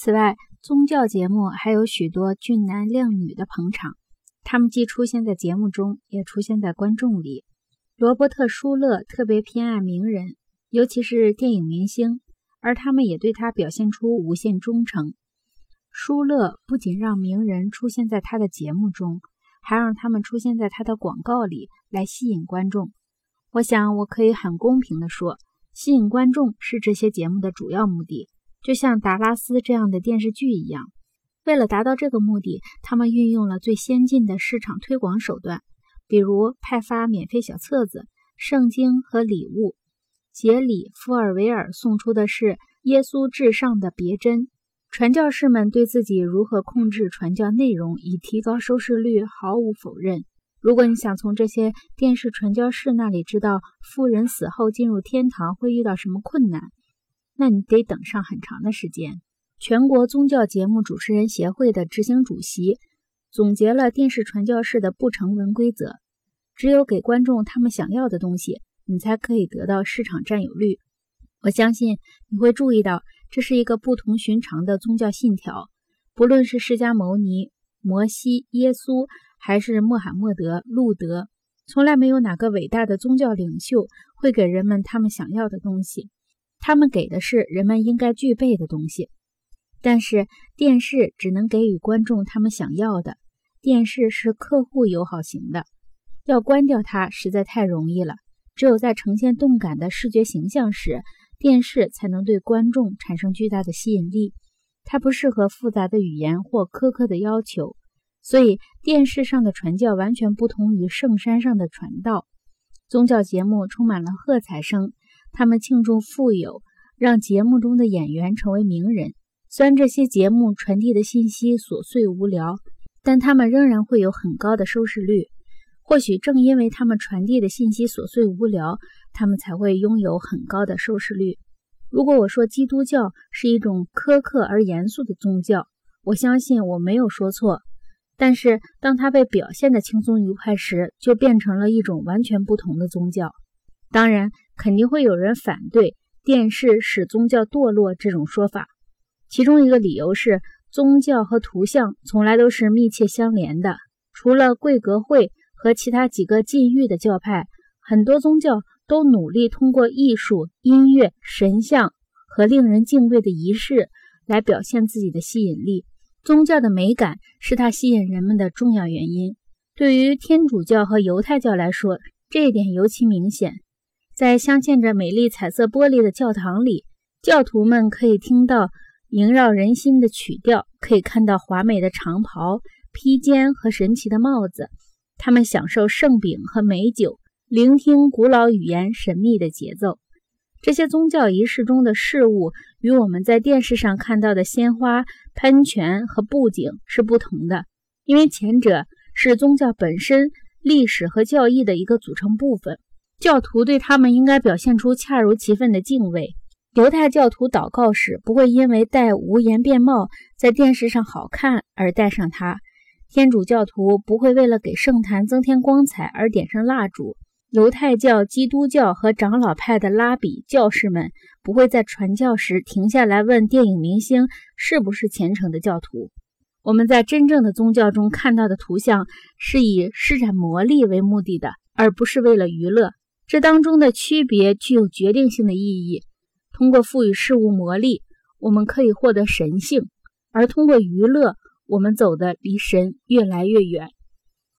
此外，宗教节目还有许多俊男靓女的捧场，他们既出现在节目中，也出现在观众里。罗伯特·舒勒特别偏爱名人，尤其是电影明星，而他们也对他表现出无限忠诚。舒勒不仅让名人出现在他的节目中，还让他们出现在他的广告里，来吸引观众。我想，我可以很公平地说，吸引观众是这些节目的主要目的，就像达拉斯这样的电视剧一样。为了达到这个目的，他们运用了最先进的市场推广手段。比如派发免费小册子、圣经和礼物。杰里·福尔维尔送出的是耶稣至上的别针。传教士们对自己如何控制传教内容以提高收视率毫无否认。如果你想从这些电视传教士那里知道富人死后进入天堂会遇到什么困难，那你得等上很长的时间。全国宗教节目主持人协会的执行主席。总结了电视传教士的不成文规则：只有给观众他们想要的东西，你才可以得到市场占有率。我相信你会注意到，这是一个不同寻常的宗教信条。不论是释迦牟尼、摩西、耶稣，还是穆罕默德、路德，从来没有哪个伟大的宗教领袖会给人们他们想要的东西。他们给的是人们应该具备的东西。但是电视只能给予观众他们想要的。电视是客户友好型的，要关掉它实在太容易了。只有在呈现动感的视觉形象时，电视才能对观众产生巨大的吸引力。它不适合复杂的语言或苛刻的要求，所以电视上的传教完全不同于圣山上的传道。宗教节目充满了喝彩声，他们庆祝富有，让节目中的演员成为名人。虽然这些节目传递的信息琐碎无聊，但他们仍然会有很高的收视率。或许正因为他们传递的信息琐碎无聊，他们才会拥有很高的收视率。如果我说基督教是一种苛刻而严肃的宗教，我相信我没有说错。但是当它被表现得轻松愉快时，就变成了一种完全不同的宗教。当然，肯定会有人反对电视使宗教堕落这种说法。其中一个理由是，宗教和图像从来都是密切相连的。除了贵格会和其他几个禁欲的教派，很多宗教都努力通过艺术、音乐、神像和令人敬畏的仪式来表现自己的吸引力。宗教的美感是它吸引人们的重要原因。对于天主教和犹太教来说，这一点尤其明显。在镶嵌着美丽彩色玻璃的教堂里，教徒们可以听到。萦绕人心的曲调，可以看到华美的长袍、披肩和神奇的帽子。他们享受圣饼和美酒，聆听古老语言神秘的节奏。这些宗教仪式中的事物与我们在电视上看到的鲜花、喷泉和布景是不同的，因为前者是宗教本身、历史和教义的一个组成部分。教徒对他们应该表现出恰如其分的敬畏。犹太教徒祷告时不会因为戴无檐便帽在电视上好看而戴上它；天主教徒不会为了给圣坛增添光彩而点上蜡烛；犹太教、基督教和长老派的拉比教士们不会在传教时停下来问电影明星是不是虔诚的教徒。我们在真正的宗教中看到的图像是以施展魔力为目的的，而不是为了娱乐。这当中的区别具有决定性的意义。通过赋予事物魔力，我们可以获得神性；而通过娱乐，我们走得离神越来越远。